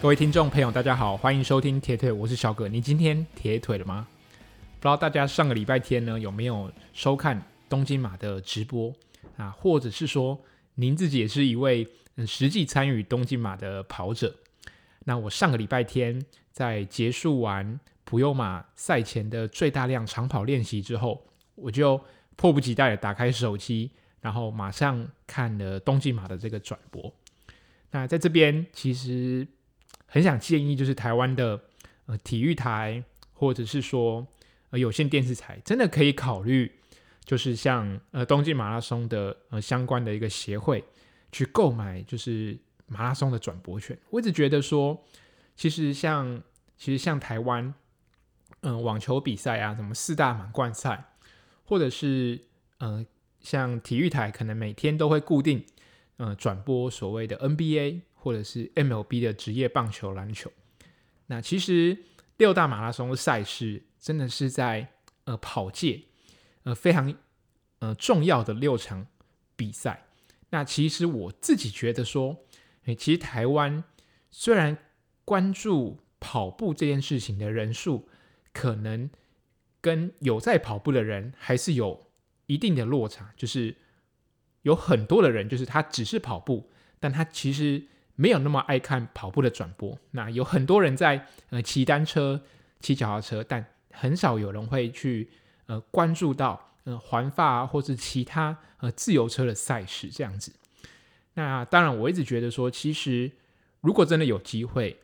各位听众朋友，大家好，欢迎收听铁腿，我是小葛。你今天铁腿了吗？不知道大家上个礼拜天呢有没有收看东京马的直播啊？或者是说您自己也是一位嗯实际参与东京马的跑者？那我上个礼拜天在结束完普悠马赛前的最大量长跑练习之后，我就迫不及待的打开手机，然后马上看了东京马的这个转播。那在这边其实。很想建议，就是台湾的呃体育台，或者是说呃有线电视台，真的可以考虑，就是像呃东京马拉松的呃相关的一个协会去购买，就是马拉松的转播权。我一直觉得说，其实像其实像台湾，嗯、网球比赛啊，什么四大满贯赛，或者是呃像体育台，可能每天都会固定呃转播所谓的 NBA。或者是 MLB 的职业棒球、篮球，那其实六大马拉松赛事真的是在呃跑界呃非常呃重要的六场比赛。那其实我自己觉得说，诶，其实台湾虽然关注跑步这件事情的人数，可能跟有在跑步的人还是有一定的落差，就是有很多的人，就是他只是跑步，但他其实。没有那么爱看跑步的转播，那有很多人在呃骑单车、骑脚踏车，但很少有人会去呃关注到呃环法啊，或是其他呃自由车的赛事这样子。那当然，我一直觉得说，其实如果真的有机会，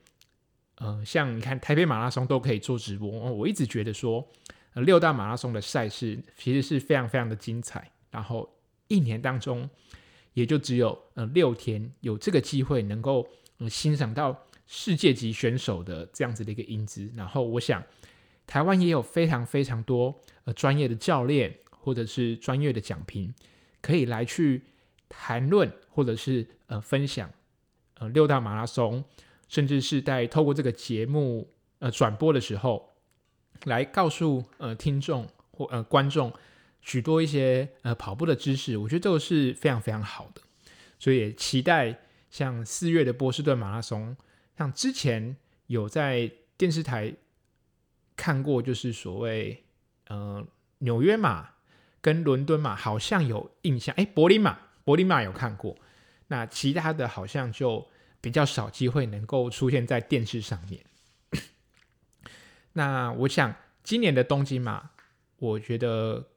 呃，像你看台北马拉松都可以做直播，我一直觉得说，呃，六大马拉松的赛事其实是非常非常的精彩，然后一年当中。也就只有呃六天有这个机会能够欣赏到世界级选手的这样子的一个英姿，然后我想台湾也有非常非常多呃专业的教练或者是专业的讲评可以来去谈论或者是呃分享呃六大马拉松，甚至是在透过这个节目呃转播的时候来告诉呃听众或呃观众。许多一些呃跑步的知识，我觉得这个是非常非常好的，所以也期待像四月的波士顿马拉松，像之前有在电视台看过，就是所谓呃纽约马跟伦敦马好像有印象，哎，柏林马柏林马有看过，那其他的好像就比较少机会能够出现在电视上面。那我想今年的东京马，我觉得。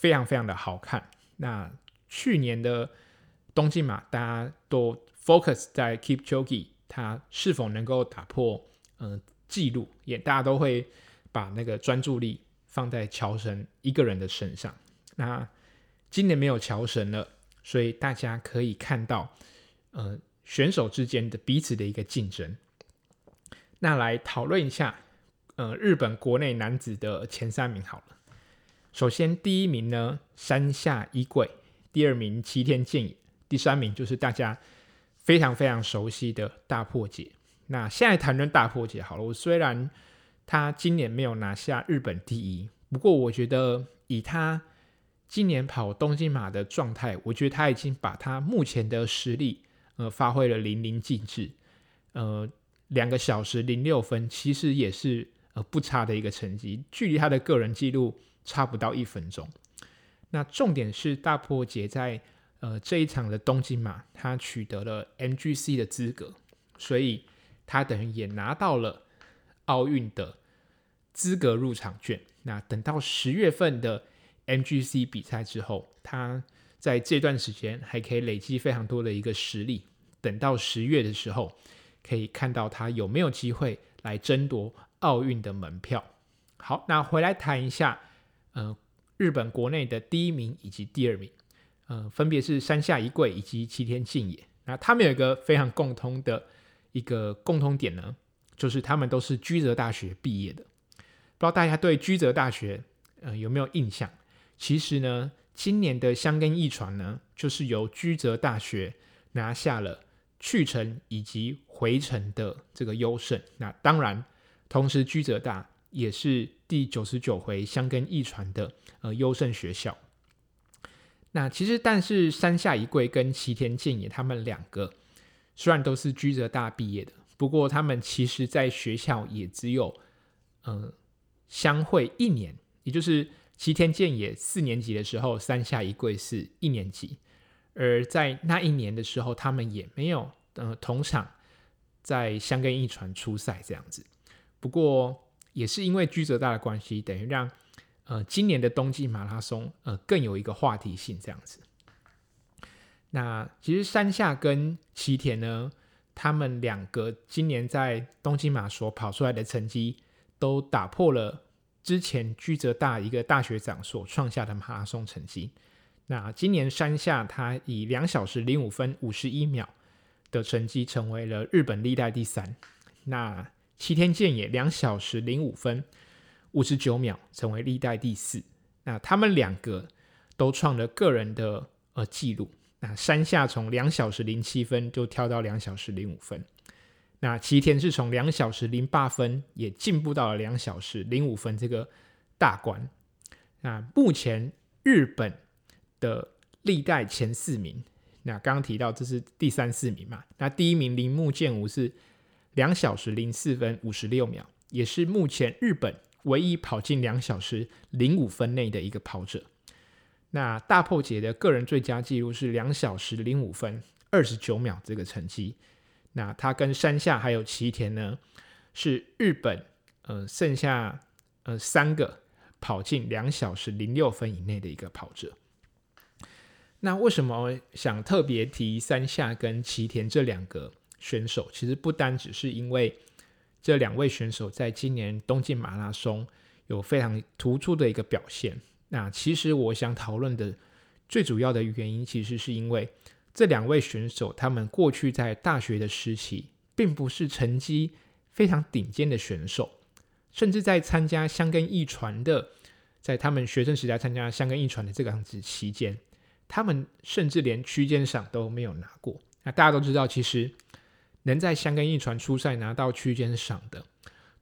非常非常的好看。那去年的东京马，大家都 focus 在 Keep Chogi，他是否能够打破嗯记录，也大家都会把那个专注力放在乔神一个人的身上。那今年没有乔神了，所以大家可以看到，呃，选手之间的彼此的一个竞争。那来讨论一下，呃，日本国内男子的前三名好了。首先，第一名呢，山下一贵；第二名，七天健也；第三名就是大家非常非常熟悉的大破解。那现在谈论大破解好了，我虽然他今年没有拿下日本第一，不过我觉得以他今年跑东京马的状态，我觉得他已经把他目前的实力呃发挥了淋漓尽致。呃，两个小时零六分，其实也是呃不差的一个成绩，距离他的个人纪录。差不到一分钟。那重点是大迫杰在呃这一场的东京马，他取得了 MGC 的资格，所以他等于也拿到了奥运的资格入场券。那等到十月份的 MGC 比赛之后，他在这段时间还可以累积非常多的一个实力。等到十月的时候，可以看到他有没有机会来争夺奥运的门票。好，那回来谈一下。呃，日本国内的第一名以及第二名，呃，分别是山下一贵以及崎田健也。那他们有一个非常共通的一个共通点呢，就是他们都是居泽大学毕业的。不知道大家对居泽大学呃有没有印象？其实呢，今年的箱根驿传呢，就是由居泽大学拿下了去程以及回程的这个优胜。那当然，同时居泽大。也是第九十九回箱根一传的呃优胜学校。那其实，但是山下一贵跟崎田健也他们两个虽然都是居泽大毕业的，不过他们其实在学校也只有嗯、呃、相会一年，也就是齐田健也四年级的时候，山下一贵是一年级，而在那一年的时候，他们也没有呃同场在箱根一传出赛这样子。不过也是因为居泽大的关系，等于让呃今年的东京马拉松呃更有一个话题性这样子。那其实山下跟齐田呢，他们两个今年在东京马所跑出来的成绩，都打破了之前居泽大一个大学长所创下的马拉松成绩。那今年山下他以两小时零五分五十一秒的成绩，成为了日本历代第三。那齐田健也两小时零五分五十九秒，成为历代第四。那他们两个都创了个人的呃记录。那山下从两小时零七分就跳到两小时零五分，那齐田是从两小时零八分也进步到了两小时零五分这个大关。那目前日本的历代前四名，那刚刚提到这是第三四名嘛？那第一名铃木健吾是两小时零四分五十六秒，也是目前日本唯一跑进两小时零五分内的一个跑者。那大破解的个人最佳纪录是两小时零五分二十九秒这个成绩。那他跟山下还有齐田呢，是日本呃剩下呃三个跑进两小时零六分以内的一个跑者。那为什么想特别提山下跟齐田这两个选手？其实不单只是因为这两位选手在今年东京马拉松有非常突出的一个表现。那其实我想讨论的最主要的原因，其实是因为这两位选手他们过去在大学的时期，并不是成绩非常顶尖的选手，甚至在参加香根驿传的，在他们学生时代参加香根驿传的这个样子期间，他们甚至连区间赏都没有拿过。那大家都知道，其实能在香根一传出赛拿到区间赏的，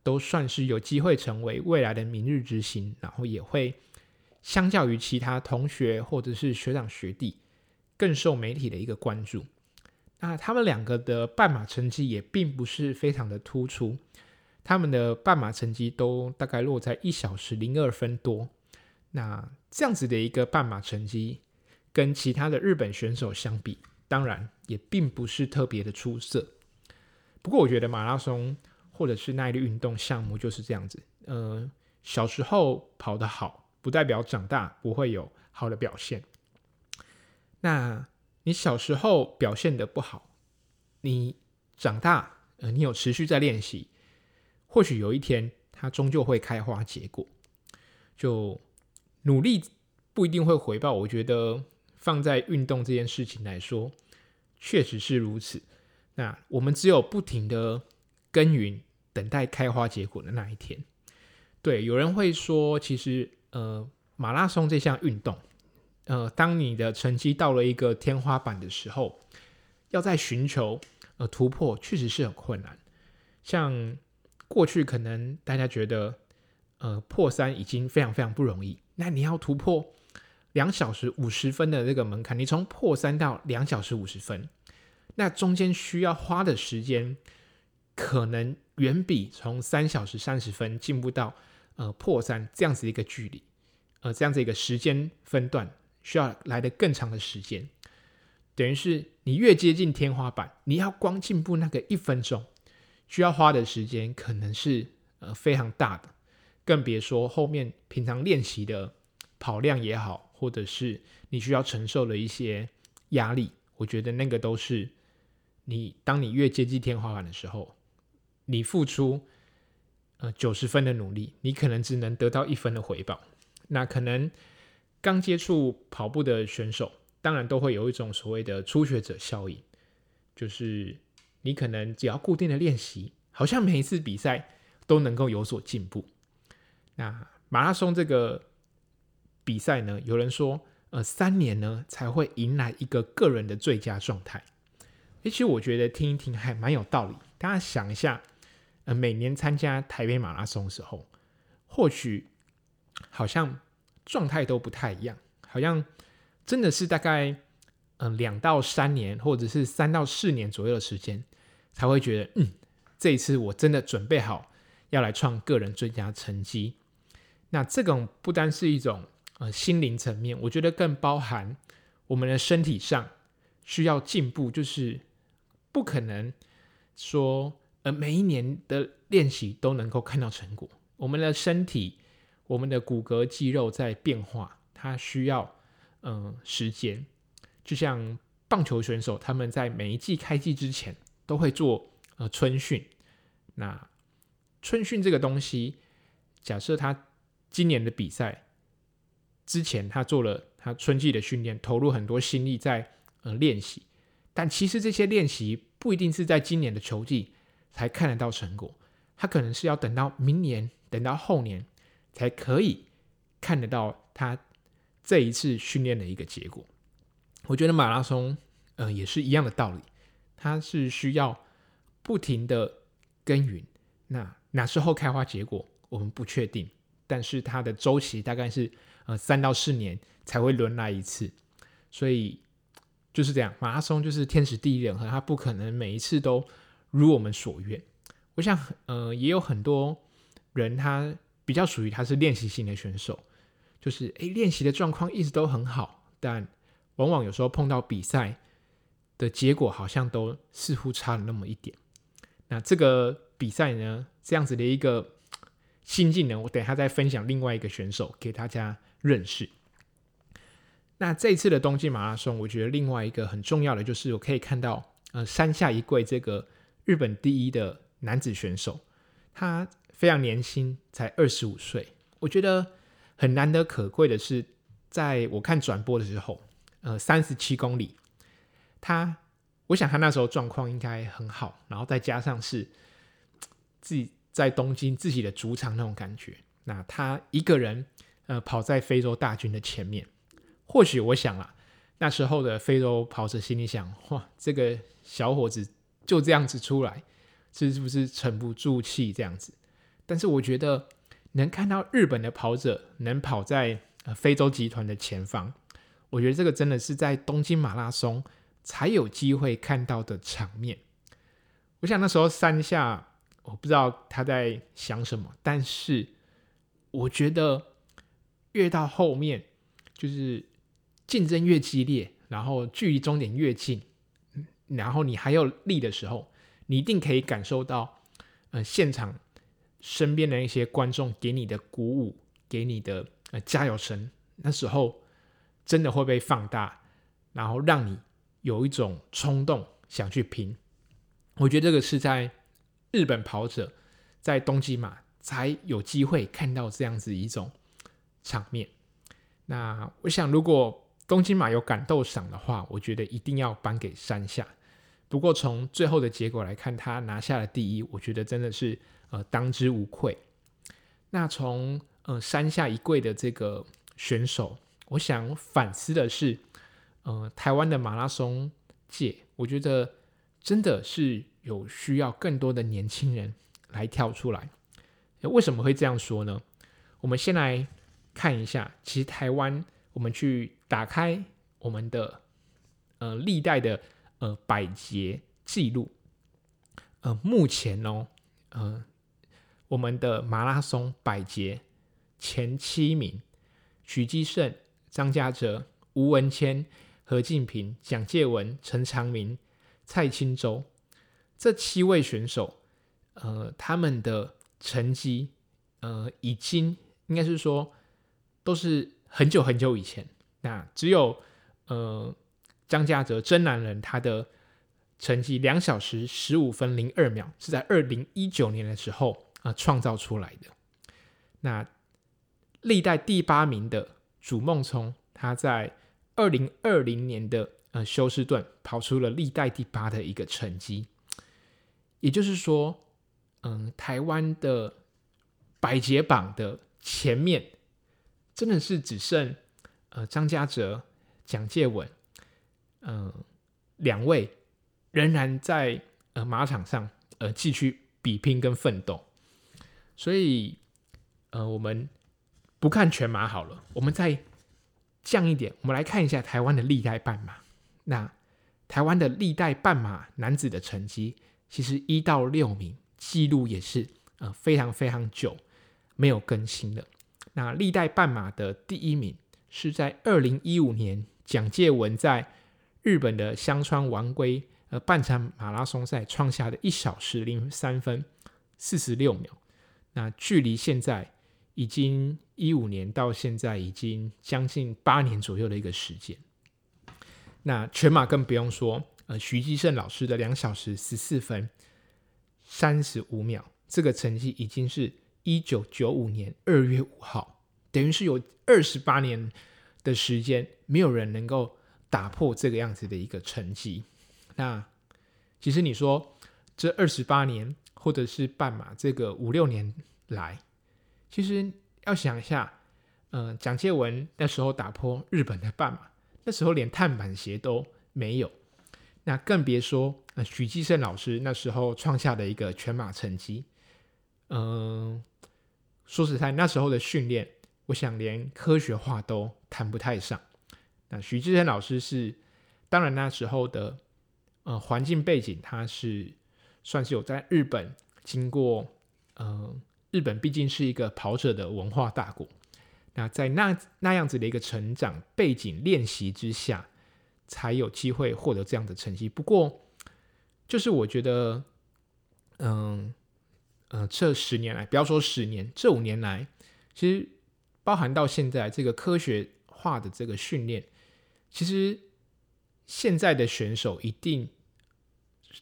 都算是有机会成为未来的明日之星，然后也会。相较于其他同学或者是学长学弟，更受媒体的一个关注。那他们两个的半马成绩也并不是非常的突出，他们的半马成绩都大概落在一小时零二分多。那这样子的一个半马成绩，跟其他的日本选手相比，当然也并不是特别的出色。不过我觉得马拉松或者是耐力运动项目就是这样子，呃，小时候跑得好。不代表长大不会有好的表现。那你小时候表现得不好，你长大，呃，你有持续在练习，或许有一天它终究会开花结果。就努力不一定会回报，我觉得放在运动这件事情来说，确实是如此。那我们只有不停的耕耘，等待开花结果的那一天。对，有人会说，其实。呃，马拉松这项运动，呃，当你的成绩到了一个天花板的时候，要再寻求呃突破，确实是很困难。像过去可能大家觉得，呃，破三已经非常非常不容易，那你要突破两小时五十分的这个门槛，你从破三到两小时五十分，那中间需要花的时间，可能远比从三小时三十分进步到。呃，破三这样子一个距离，呃，这样子一个时间分段，需要来的更长的时间。等于是你越接近天花板，你要光进步那个一分钟，需要花的时间可能是呃非常大的，更别说后面平常练习的跑量也好，或者是你需要承受的一些压力，我觉得那个都是你当你越接近天花板的时候，你付出。呃，九十分的努力，你可能只能得到一分的回报。那可能刚接触跑步的选手，当然都会有一种所谓的初学者效应，就是你可能只要固定的练习，好像每一次比赛都能够有所进步。那马拉松这个比赛呢，有人说，呃，三年呢才会迎来一个个人的最佳状态。其实我觉得听一听还蛮有道理，大家想一下。呃，每年参加台北马拉松的时候，或许好像状态都不太一样，好像真的是大概嗯两到三年，或者是三到四年左右的时间，才会觉得嗯，这一次我真的准备好要来创个人最佳成绩。那这种不单是一种呃心灵层面，我觉得更包含我们的身体上需要进步，就是不可能说呃每一年的练习都能够看到成果。我们的身体，我们的骨骼肌肉在变化，它需要嗯、时间。就像棒球选手，他们在每一季开季之前都会做呃春训。那春训这个东西，假设他今年的比赛之前，他做了他春季的训练，投入很多心力在呃练习，但其实这些练习不一定是在今年的球季才看得到成果，他可能是要等到明年。等到后年才可以看得到他这一次训练的一个结果。我觉得马拉松，呃，也是一样的道理，它是需要不停的耕耘。那哪时候开花结果，我们不确定，但是它的周期大概是呃三到四年才会轮来一次，所以就是这样。马拉松就是天时地利人和，它不可能每一次都如我们所愿。我想，呃，也有很多。人他比较属于他是练习型的选手，就是诶练习的状况一直都很好，但往往有时候碰到比赛的结果好像都似乎差了那么一点。那这个比赛呢，这样子的一个心境呢，我等一下再分享另外一个选手给大家认识。那这次的东京马拉松，我觉得另外一个很重要的就是我可以看到，呃，山下一贵这个日本第一的男子选手，他。非常年轻，才二十五岁。我觉得很难得可贵的是，在我看转播的时候，呃，三十七公里，他，我想他那时候状况应该很好，然后再加上是自己在东京自己的主场那种感觉，那他一个人呃跑在非洲大军的前面，或许我想啊，那时候的非洲跑者心里想：哇，这个小伙子就这样子出来，是不是沉不住气这样子？但是我觉得能看到日本的跑者能跑在非洲集团的前方，我觉得这个真的是在东京马拉松才有机会看到的场面。我想那时候山下我不知道他在想什么，但是我觉得越到后面就是竞争越激烈，然后距离终点越近，然后你还有力的时候，你一定可以感受到呃现场。身边的一些观众给你的鼓舞，给你的呃加油声，那时候真的会被放大，然后让你有一种冲动想去拼。我觉得这个是在日本跑者在东京马才有机会看到这样子一种场面。那我想，如果东京马有感动赏的话，我觉得一定要颁给山下。不过从最后的结果来看，他拿下了第一，我觉得真的是。呃，当之无愧。那从呃山下一跪的这个选手，我想反思的是，呃，台湾的马拉松界，我觉得真的是有需要更多的年轻人来跳出来。为什么会这样说呢？我们先来看一下，其实台湾，我们去打开我们的呃历代的呃百捷记录，呃，目前哦，呃。我们的马拉松百捷前七名：许基胜、张家哲、吴文谦、何敬平、蒋介文、陈长明、蔡清洲这七位选手，呃，他们的成绩，呃，已经应该是说都是很久很久以前。那只有呃张家泽真男人他的成绩两小时十五分零二秒，是在二零一九年的时候。啊，创造出来的。那历代第八名的祖梦聪，他在二零二零年的呃休斯顿跑出了历代第八的一个成绩。也就是说，嗯，台湾的百捷榜的前面，真的是只剩呃张家哲、蒋介文，嗯、呃，两位仍然在呃马场上呃继续比拼跟奋斗。所以，呃，我们不看全马好了，我们再降一点，我们来看一下台湾的历代半马。那台湾的历代半马男子的成绩，其实一到六名记录也是呃非常非常久没有更新的。那历代半马的第一名是在二零一五年蒋介文在日本的香川丸龟呃半程马拉松赛创下的一小时零三分四十六秒。那距离现在已经一五年到现在已经将近八年左右的一个时间。那全马更不用说，呃，徐基胜老师的两小时十四分三十五秒，这个成绩已经是一九九五年二月五号，等于是有二十八年的时间，没有人能够打破这个样子的一个成绩。那其实你说这二十八年，或者是半马这个五六年来，其实要想一下，呃，蒋介文那时候打破日本的半马。那时候连碳板鞋都没有，那更别说呃许继胜老师那时候创下的一个全马成绩。嗯、说实在，那时候的训练，我想连科学化都谈不太上。那许继胜老师是，当然那时候的呃环境背景，他是算是有在日本经过，呃，日本毕竟是一个跑者的文化大国。那在那那样子的一个成长背景练习之下，才有机会获得这样的成绩。不过，就是我觉得，嗯、呃，这十年来，不要说十年，这五年来，其实包含到现在这个科学化的这个训练，其实现在的选手一定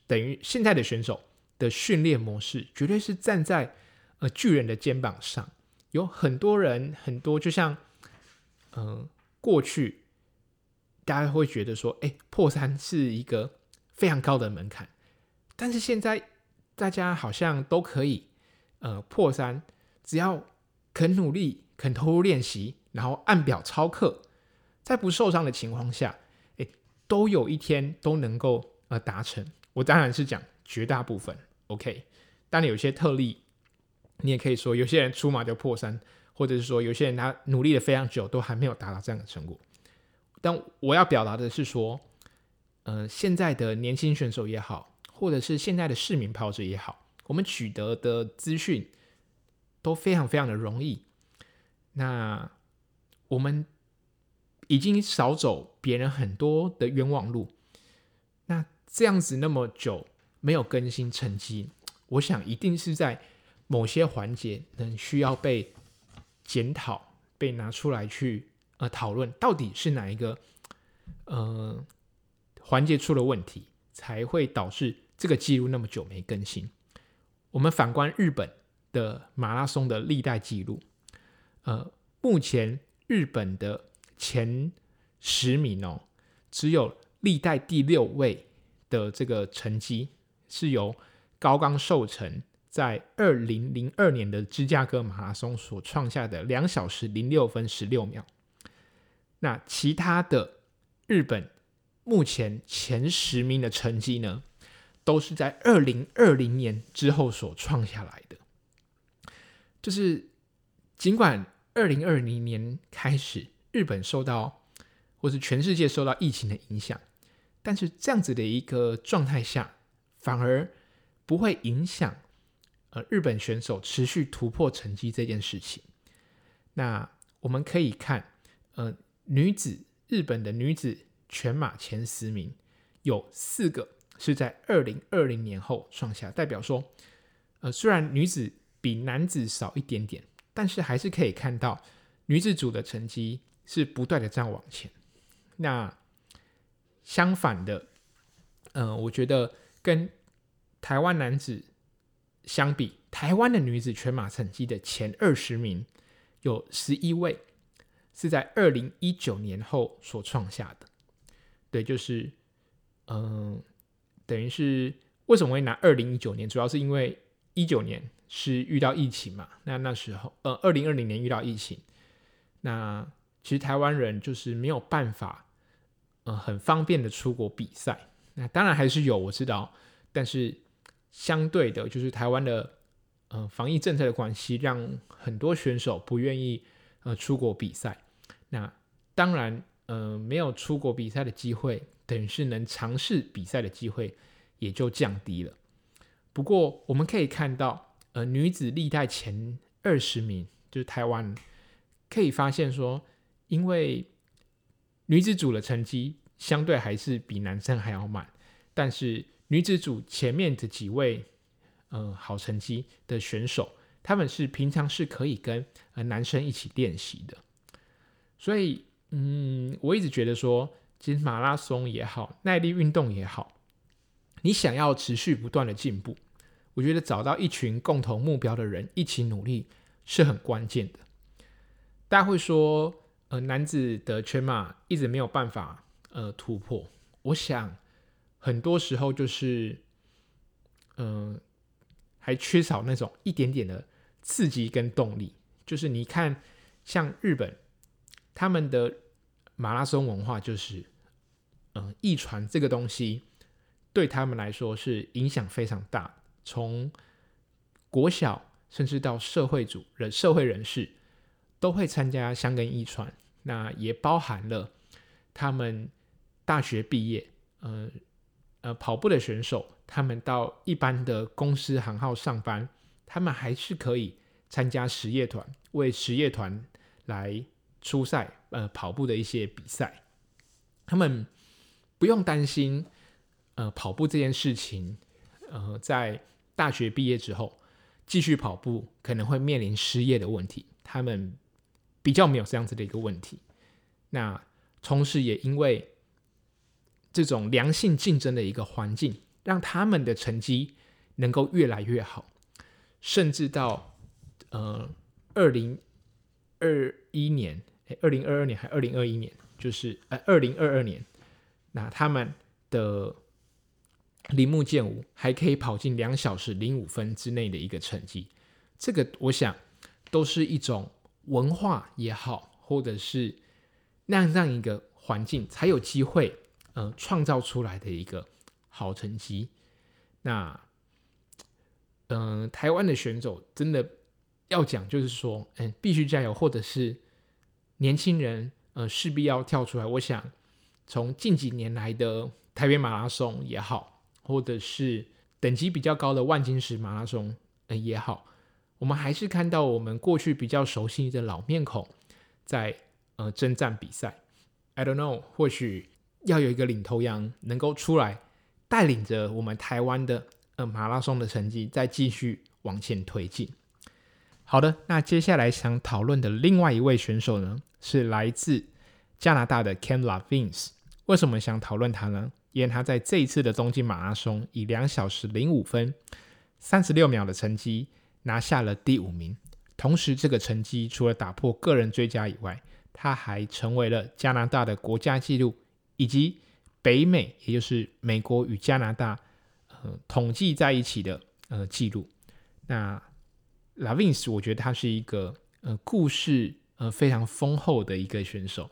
等于现在的选手的训练模式，绝对是站在呃巨人的肩膀上。有很多人，很多就像，嗯、过去大家会觉得说，哎，破三是一个非常高的门槛，但是现在大家好像都可以，呃，破三，只要肯努力、肯投入练习，然后按表操课，在不受伤的情况下，哎，都有一天都能够呃达成。我当然是讲绝大部分，OK，当然有些特例。你也可以说，有些人出马就破三，或者是说，有些人他努力了非常久，都还没有达到这样的成果。但我要表达的是说，呃，现在的年轻选手也好，或者是现在的市民跑者也好，我们取得的资讯都非常非常的容易。那我们已经少走别人很多的冤枉路。那这样子那么久没有更新成绩，我想一定是在。某些环节能需要被检讨、被拿出来去呃讨论，到底是哪一个呃环节出了问题，才会导致这个记录那么久没更新？我们反观日本的马拉松的历代记录，呃，目前日本的前十名哦，只有历代第六位的这个成绩是由高冈寿成。在二零零二年的芝加哥马拉松所创下的两小时零六分十六秒，那其他的日本目前前十名的成绩呢，都是在二零二零年之后所创下来的。就是尽管二零二零年开始，日本受到或是全世界受到疫情的影响，但是这样子的一个状态下，反而不会影响。呃，日本选手持续突破成绩这件事情，那我们可以看，呃，女子日本的女子全马前十名有四个是在二零二零年后创下，代表说，呃，虽然女子比男子少一点点，但是还是可以看到女子组的成绩是不断的这样往前。那相反的，嗯、我觉得跟台湾男子。相比台湾的女子全马成绩的前二十名，有十一位是在二零一九年后所创下的。对，就是，嗯、等于是为什么会拿二零一九年？主要是因为一九年是遇到疫情嘛。那那时候，呃，二零二零年遇到疫情，那其实台湾人就是没有办法，呃，很方便的出国比赛。那当然还是有，我知道，但是。相对的，就是台湾的呃防疫政策的关系，让很多选手不愿意呃出国比赛。那当然，呃没有出国比赛的机会，等于是能尝试比赛的机会也就降低了。不过我们可以看到，呃，女子历代前二十名就是台湾，可以发现说，因为女子组的成绩相对还是比男生还要慢，但是女子组前面的几位，呃，好成绩的选手，他们是平常是可以跟呃男生一起练习的，所以，嗯，我一直觉得说，其实马拉松也好，耐力运动也好。你想要持续不断的进步，我觉得找到一群共同目标的人一起努力是很关键的。大家会说，呃，男子的全马一直没有办法呃突破。我想很多时候就是，嗯、还缺少那种一点点的刺激跟动力。就是你看，像日本他们的马拉松文化，就是，嗯、呃，驿传这个东西。对他们来说是影响非常大，从国小甚至到社会组人、社会人士都会参加箱根驿传，那也包含了他们大学毕业，呃呃跑步的选手，他们到一般的公司行号上班，他们还是可以参加实业团，为实业团来初赛，呃跑步的一些比赛，他们不用担心。呃，跑步这件事情，呃，在大学毕业之后继续跑步可能会面临失业的问题，他们比较没有这样子的一个问题。那同时也因为这种良性竞争的一个环境，让他们的成绩能够越来越好，甚至到呃二零二一年，哎，二零二二年还二零二一年，就是呃二零二二年，那他们的。铃木健吾还可以跑进两小时零五分之内的一个成绩，这个我想都是一种文化也好，或者是那样让一个环境才有机会，呃，创造出来的一个好成绩。那，嗯、台湾的选手真的要讲，就是说，嗯，必须加油，或者是年轻人，呃，势必要跳出来。我想，从近几年来的台北马拉松也好。或者是等级比较高的万金石马拉松，呃也好，我们还是看到我们过去比较熟悉的老面孔在呃征战比赛。I don't know，或许要有一个领头羊能够出来带领着我们台湾的呃马拉松的成绩再继续往前推进。好的，那接下来想讨论的另外一位选手呢，是来自加拿大的 Ken Lavins。为什么想讨论他呢？因为他在这一次的东京马拉松以两小时零五分三十六秒的成绩拿下了第五名，同时这个成绩除了打破个人最佳以外，他还成为了加拿大的国家纪录，以及北美，也就是美国与加拿大呃统计在一起的呃纪录。那 Lavins 我觉得他是一个呃故事呃非常丰厚的一个选手，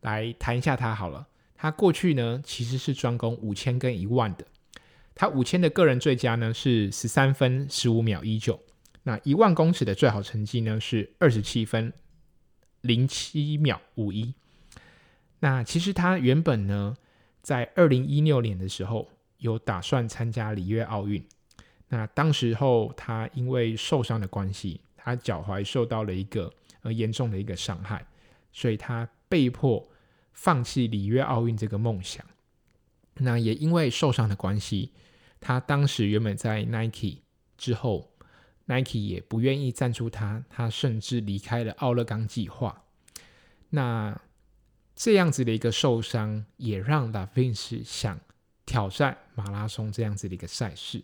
来谈一下他好了。他过去呢，其实是专攻五千跟一万的。他五千的个人最佳呢是十三分十五秒一九，那一万公尺的最好成绩呢是二十七分零七秒五一。那其实他原本呢，在二零一六年的时候有打算参加里约奥运，那当时候他因为受伤的关系，他脚踝受到了一个呃严重的一个伤害，所以他被迫。放弃里约奥运这个梦想，那也因为受伤的关系，他当时原本在 Nike 之后，Nike 也不愿意赞助他，他甚至离开了奥勒冈计划。那这样子的一个受伤，也让 Lavins 想挑战马拉松这样子的一个赛事。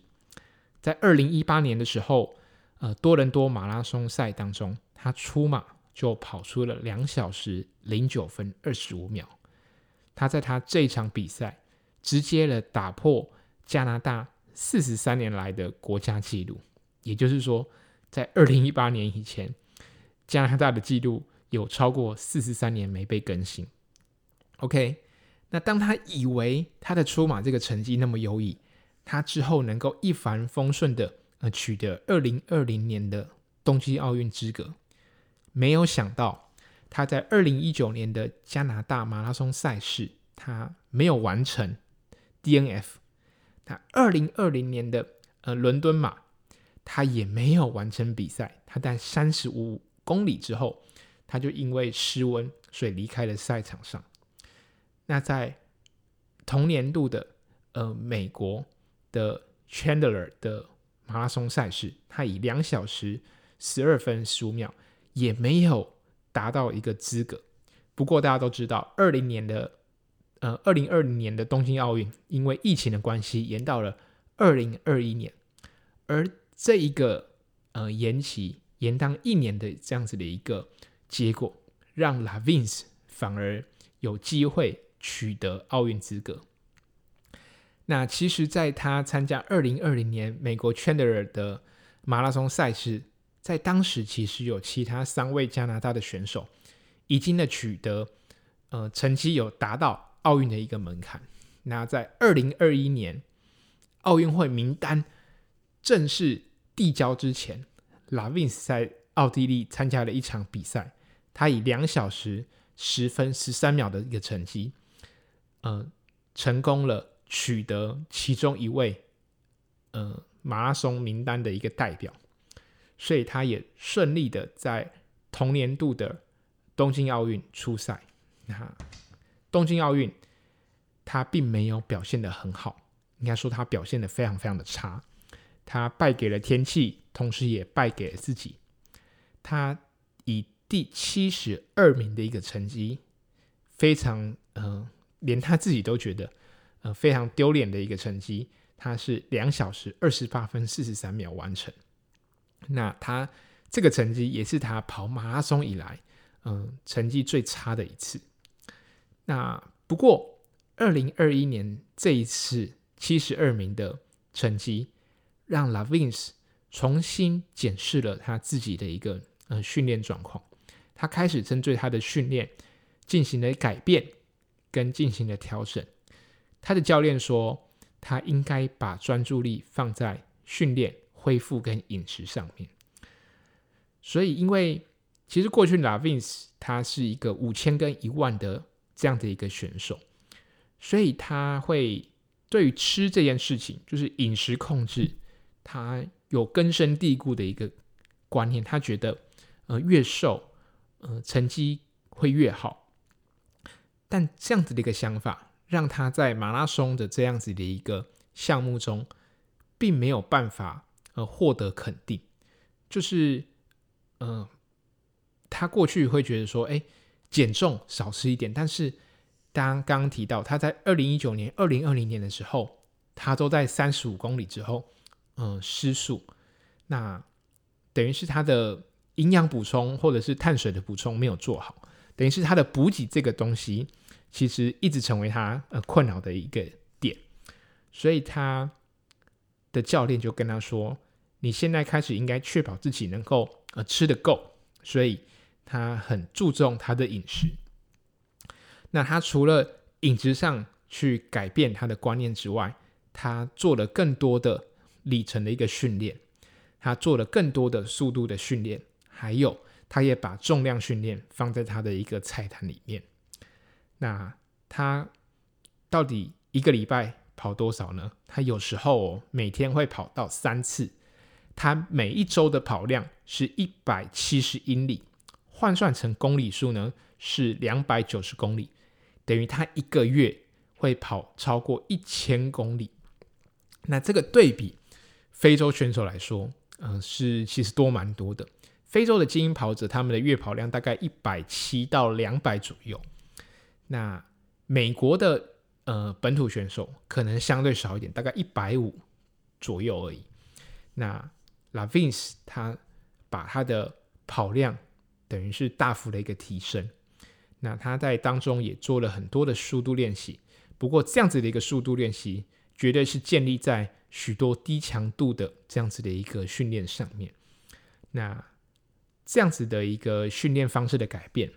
在二零一八年的时候，呃，多伦多马拉松赛当中，他出马。就跑出了两小时零九分二十五秒，他在他这场比赛直接的打破加拿大四十三年来的国家纪录，也就是说，在二零一八年以前，加拿大的纪录有超过四十三年没被更新。OK，那当他以为他的出马这个成绩那么优异，他之后能够一帆风顺的呃取得二零二零年的东京奥运资格。没有想到，他在二零一九年的加拿大马拉松赛事，他没有完成 DNF。他二零二零年的呃伦敦马，他也没有完成比赛。他在三十五公里之后，他就因为失温，所以离开了赛场上。那在同年度的呃美国的 Chandler 的马拉松赛事，他以两小时十二分十五秒也没有达到一个资格。不过大家都知道，二零年的呃二零二零年的东京奥运因为疫情的关系延到了二零二一年，而这一个呃延期延宕一年的这样子的一个结果，让 Lavins 反而有机会取得奥运资格。那其实，在他参加二零二零年美国 Chandler 的马拉松赛事，在当时其实有其他三位加拿大的选手已经的取得呃成绩有达到奥运的一个门槛。那在二零二一年奥运会名单正式递交之前，Lavins 在奥地利参加了一场比赛，他以两小时十分十三秒的一个成绩，嗯、呃，成功了。取得其中一位，呃，马拉松名单的一个代表，所以他也顺利的在同年度的东京奥运出赛。那东京奥运他并没有表现得很好，应该说他表现得非常非常的差。他败给了天气，同时也败给了自己。他以第七十二名的一个成绩，非常嗯、呃，连他自己都觉得。呃，非常丢脸的一个成绩，他是两小时二十八分四十三秒完成。那他这个成绩也是他跑马拉松以来，嗯、成绩最差的一次。那不过，二零二一年这一次七十二名的成绩，让 Lavins 重新检视了他自己的一个呃训练状况。他开始针对他的训练进行了改变，跟进行了调整。他的教练说，他应该把专注力放在训练、恢复跟饮食上面。所以，因为其实过去 Lavins 他是一个五千跟一万的这样的一个选手，所以他会对于吃这件事情，就是饮食控制，他有根深蒂固的一个观念。他觉得，呃，越瘦，呃，成绩会越好。但这样子的一个想法。让他在马拉松的这样子的一个项目中，并没有办法呃获得肯定。就是，嗯、他过去会觉得说，哎，减重少吃一点。但是，当刚刚提到他在二零一九年、二零二零年的时候，他都在三十五公里之后，嗯、失速。那等于是他的营养补充或者是碳水的补充没有做好，等于是他的补给这个东西。其实一直成为他呃困扰的一个点，所以他的教练就跟他说：“你现在开始应该确保自己能够呃吃得够。”所以他很注重他的饮食。那他除了饮食上去改变他的观念之外，他做了更多的里程的一个训练，他做了更多的速度的训练，还有他也把重量训练放在他的一个菜单里面。那他到底一个礼拜跑多少呢？他有时候哦，每天会跑到三次。他每一周的跑量是一百七十英里，换算成公里数呢是两百九十公里，等于他一个月会跑超过一千公里。那这个对比非洲选手来说，嗯、是其实多蛮多的。非洲的精英跑者，他们的月跑量大概一百七到两百左右。那美国的呃本土选手可能相对少一点，大概一百五左右而已。那 Lavins 他把他的跑量等于是大幅的一个提升。那他在当中也做了很多的速度练习，不过这样子的一个速度练习绝对是建立在许多低强度的这样子的一个训练上面。那这样子的一个训练方式的改变，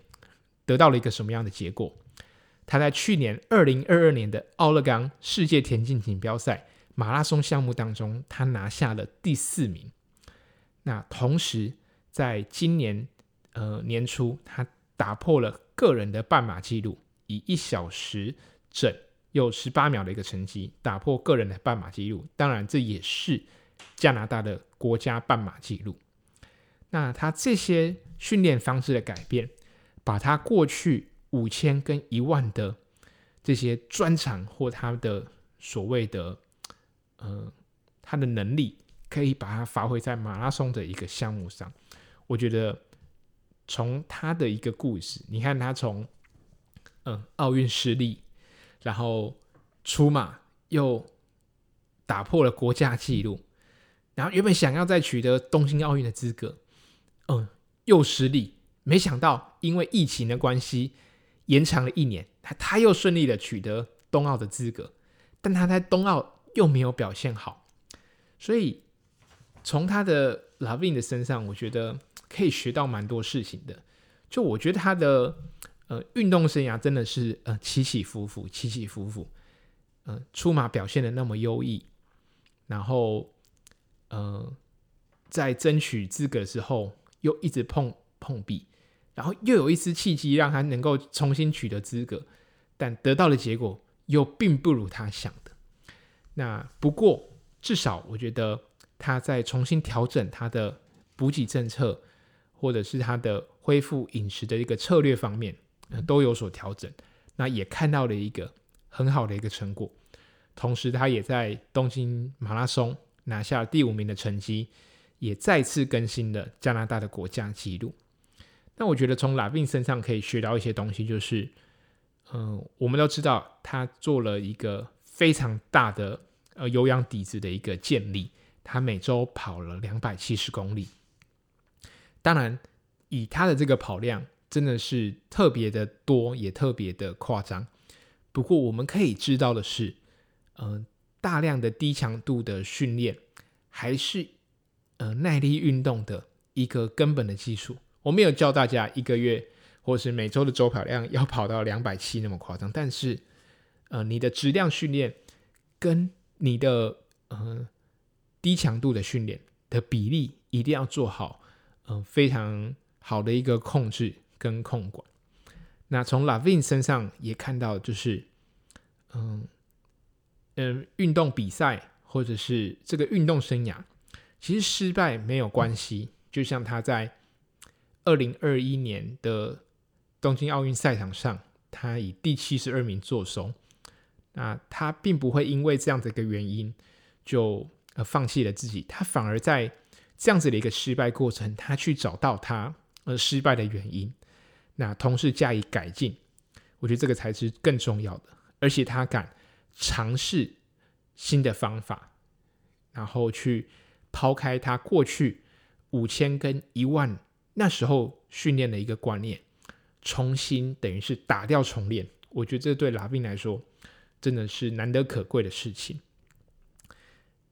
得到了一个什么样的结果？他在去年二零二二年的奥勒冈世界田径锦标赛马拉松项目当中，他拿下了第四名。那同时，在今年呃年初，他打破了个人的半马纪录，以一小时整又十八秒的一个成绩打破个人的半马纪录。当然，这也是加拿大的国家半马纪录。那他这些训练方式的改变，把他过去五千跟一万的这些专长或他的所谓的呃他的能力，可以把它发挥在马拉松的一个项目上。我觉得从他的一个故事，你看他从嗯奥运失利，然后出马又打破了国家纪录，然后原本想要再取得东京奥运的资格。嗯，又失利，没想到因为疫情的关系延长了一年，他他又顺利的取得冬奥的资格，但他在冬奥又没有表现好，所以从他的 Lavin 的身上，我觉得可以学到蛮多事情的。就我觉得他的呃运动生涯真的是呃起起伏伏，起起伏伏，嗯、出马表现的那么优异，然后呃在争取资格的时候。又一直碰碰壁，然后又有一丝契机让他能够重新取得资格，但得到的结果又并不如他想的。那不过至少我觉得他在重新调整他的补给政策，或者是他的恢复饮食的一个策略方面，都有所调整。那也看到了一个很好的一个成果，同时他也在东京马拉松拿下第五名的成绩。也再次更新了加拿大的国家纪录。那我觉得从拉宾身上可以学到一些东西，就是，嗯、我们都知道他做了一个非常大的呃有氧底子的一个建立，他每周跑了两百七十公里。当然，以他的这个跑量，真的是特别的多，也特别的夸张。不过，我们可以知道的是，嗯、呃，大量的低强度的训练还是。呃，耐力运动的一个根本的技术，我没有教大家一个月或是每周的周跑量要跑到两百七那么夸张，但是，呃，你的质量训练跟你的呃低强度的训练的比例一定要做好，嗯、非常好的一个控制跟控管。那从 Lavin 身上也看到，就是，嗯嗯，运动比赛或者是这个运动生涯。其实失败没有关系，就像他在二零二一年的东京奥运赛场上，他以第七十二名作收。那他并不会因为这样子一个原因就呃放弃了自己，他反而在这样子的一个失败过程，他去找到他呃失败的原因，那同时加以改进。我觉得这个才是更重要的，而且他敢尝试新的方法，然后去。抛开他过去五千跟一万那时候训练的一个观念，重新等于是打掉重练。我觉得这对 Lavin 来说真的是难得可贵的事情。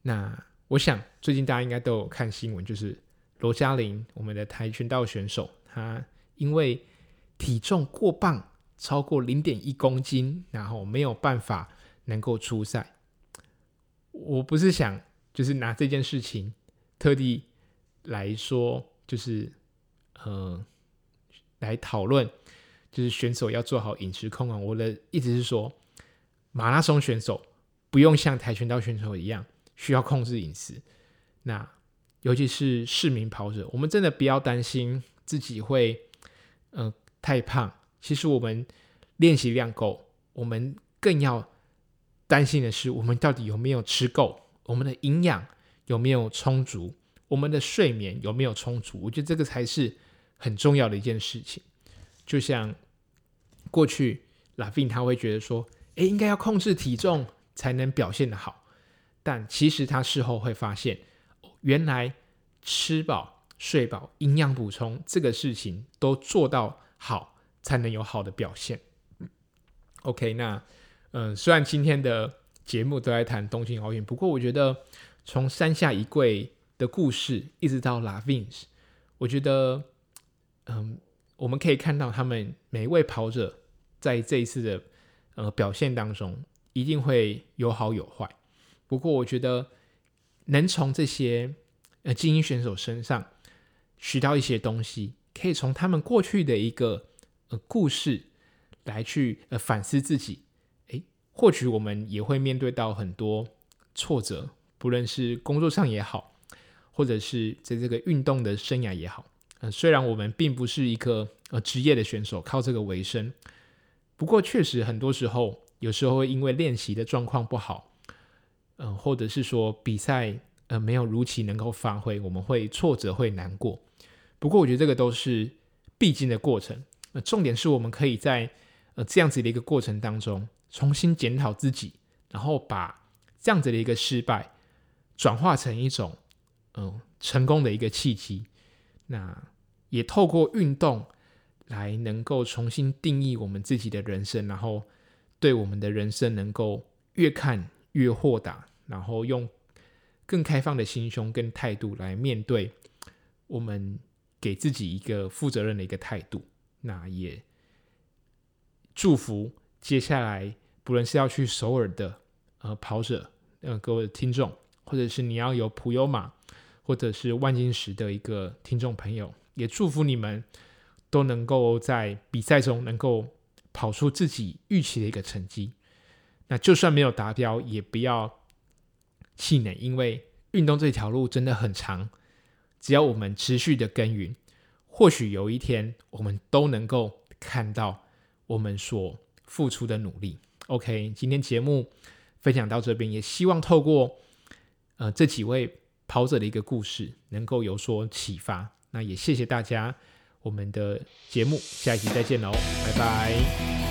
那我想最近大家应该都有看新闻，就是罗嘉玲我们的跆拳道选手，他因为体重过磅超过零点一公斤，然后没有办法能够出赛。我不是想。就是拿这件事情特地来说，就是呃，来讨论，就是选手要做好饮食控管。我的意思是说，马拉松选手不用像跆拳道选手一样需要控制饮食。那尤其是市民跑者，我们真的不要担心自己会呃太胖。其实我们练习量够，我们更要担心的是，我们到底有没有吃够。我们的营养有没有充足？我们的睡眠有没有充足？我觉得这个才是很重要的一件事情。就像过去拉菲他会觉得说，诶，应该要控制体重才能表现得好。但其实他事后会发现，原来吃饱、睡饱、营养补充这个事情都做到好，才能有好的表现。OK，那嗯、虽然今天的。节目都在谈东京奥运，不过我觉得从山下一贵的故事一直到拉菲我觉得，嗯，我们可以看到他们每一位跑者在这一次的呃表现当中，一定会有好有坏。不过我觉得能从这些呃精英选手身上学到一些东西，可以从他们过去的一个呃故事来去呃反思自己。诶或许我们也会面对到很多挫折，不论是工作上也好，或者是在这个运动的生涯也好，呃，虽然我们并不是一个呃职业的选手，靠这个为生，不过确实很多时候，有时候会因为练习的状况不好，嗯、或者是说比赛呃没有如期能够发挥，我们会挫折，会难过。不过我觉得这个都是必经的过程。呃，重点是我们可以在呃这样子的一个过程当中，重新检讨自己，然后把这样子的一个失败转化成一种嗯、成功的一个契机。那也透过运动来能够重新定义我们自己的人生，然后对我们的人生能够越看越豁达，然后用更开放的心胸跟态度来面对我们。给自己一个负责任的一个态度，那也祝福接下来，不论是要去首尔的呃跑者，呃各位听众，或者是你要有普悠玛或者是万金石的一个听众朋友，也祝福你们都能够在比赛中能够跑出自己预期的一个成绩。那就算没有达标，也不要气馁，因为运动这条路真的很长。只要我们持续的耕耘，或许有一天我们都能够看到我们所付出的努力。OK，今天节目分享到这边，也希望透过呃这几位跑者的一个故事，能够有所启发。那也谢谢大家，我们的节目下一集再见喽，拜拜。